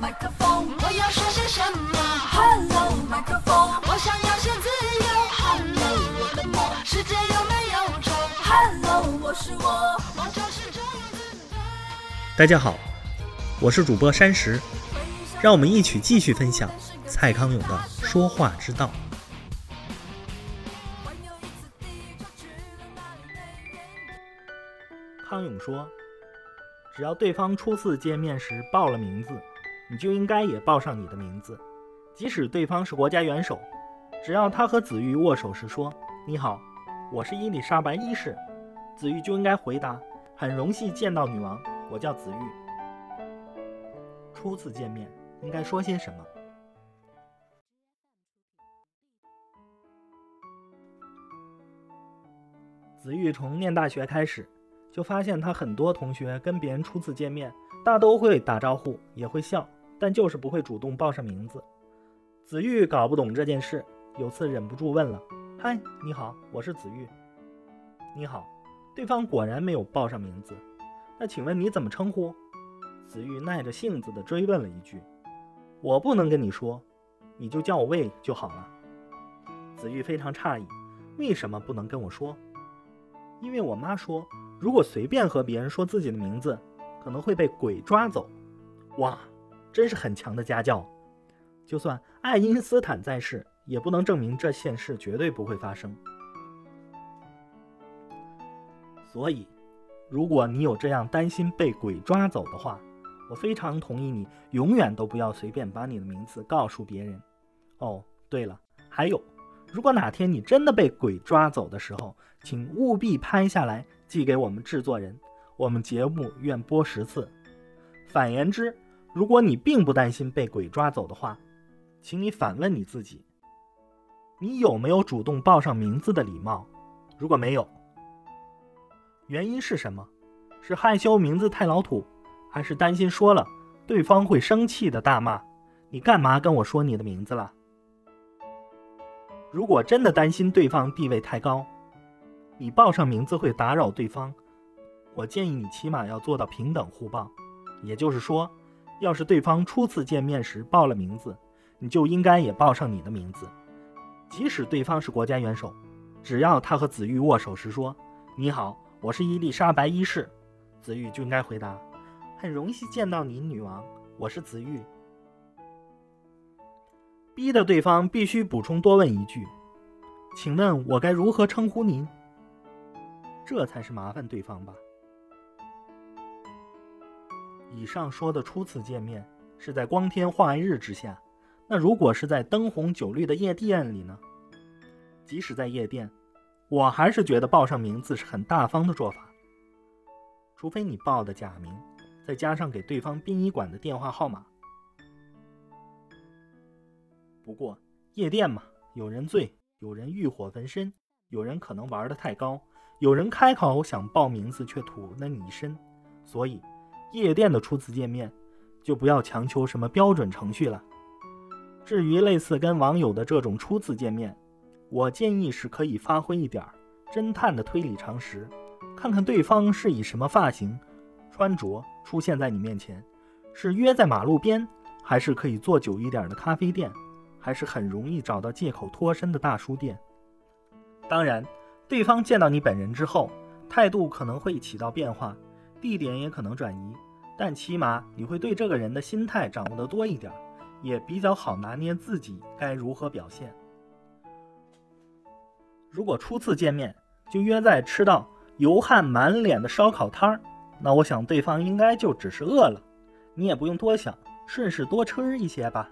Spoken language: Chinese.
麦克风，我要说些什么？Hello，麦克风，我想要些自由。Hello，我的梦，世界有没有虫？Hello，我是我，我就是这样子。大家好，我是主播山石，让我们一起继续分享蔡康永的说话之道。康永说：“只要对方初次见面时报了名字，你就应该也报上你的名字。即使对方是国家元首，只要他和子玉握手时说‘你好，我是伊丽莎白一世’，子玉就应该回答‘很荣幸见到女王，我叫子玉’。初次见面应该说些什么？”子玉从念大学开始。就发现他很多同学跟别人初次见面，大都会打招呼，也会笑，但就是不会主动报上名字。子玉搞不懂这件事，有次忍不住问了：“嗨，你好，我是子玉。”“你好。”对方果然没有报上名字。那请问你怎么称呼？子玉耐着性子地追问了一句：“我不能跟你说，你就叫我魏就好了。”子玉非常诧异：“为什么不能跟我说？”因为我妈说。如果随便和别人说自己的名字，可能会被鬼抓走。哇，真是很强的家教。就算爱因斯坦在世，也不能证明这件事绝对不会发生。所以，如果你有这样担心被鬼抓走的话，我非常同意你永远都不要随便把你的名字告诉别人。哦，对了，还有，如果哪天你真的被鬼抓走的时候，请务必拍下来。寄给我们制作人，我们节目愿播十次。反言之，如果你并不担心被鬼抓走的话，请你反问你自己：你有没有主动报上名字的礼貌？如果没有，原因是什么？是害羞名字太老土，还是担心说了对方会生气的大骂？你干嘛跟我说你的名字了？如果真的担心对方地位太高，你报上名字会打扰对方，我建议你起码要做到平等互报。也就是说，要是对方初次见面时报了名字，你就应该也报上你的名字。即使对方是国家元首，只要他和子玉握手时说“你好，我是伊丽莎白一世”，子玉就应该回答“很荣幸见到您，女王，我是子玉”，逼得对方必须补充多问一句：“请问我该如何称呼您？”这才是麻烦对方吧。以上说的初次见面是在光天化日之下，那如果是在灯红酒绿的夜店里呢？即使在夜店，我还是觉得报上名字是很大方的做法。除非你报的假名，再加上给对方殡仪馆的电话号码。不过夜店嘛，有人醉，有人欲火焚身，有人可能玩的太高。有人开口想报名字，却吐了你一身，所以夜店的初次见面就不要强求什么标准程序了。至于类似跟网友的这种初次见面，我建议是可以发挥一点侦探的推理常识，看看对方是以什么发型、穿着出现在你面前，是约在马路边，还是可以坐久一点的咖啡店，还是很容易找到借口脱身的大书店。当然。对方见到你本人之后，态度可能会起到变化，地点也可能转移，但起码你会对这个人的心态掌握的多一点，也比较好拿捏自己该如何表现。如果初次见面就约在吃到油汗满脸的烧烤摊儿，那我想对方应该就只是饿了，你也不用多想，顺势多吃一些吧。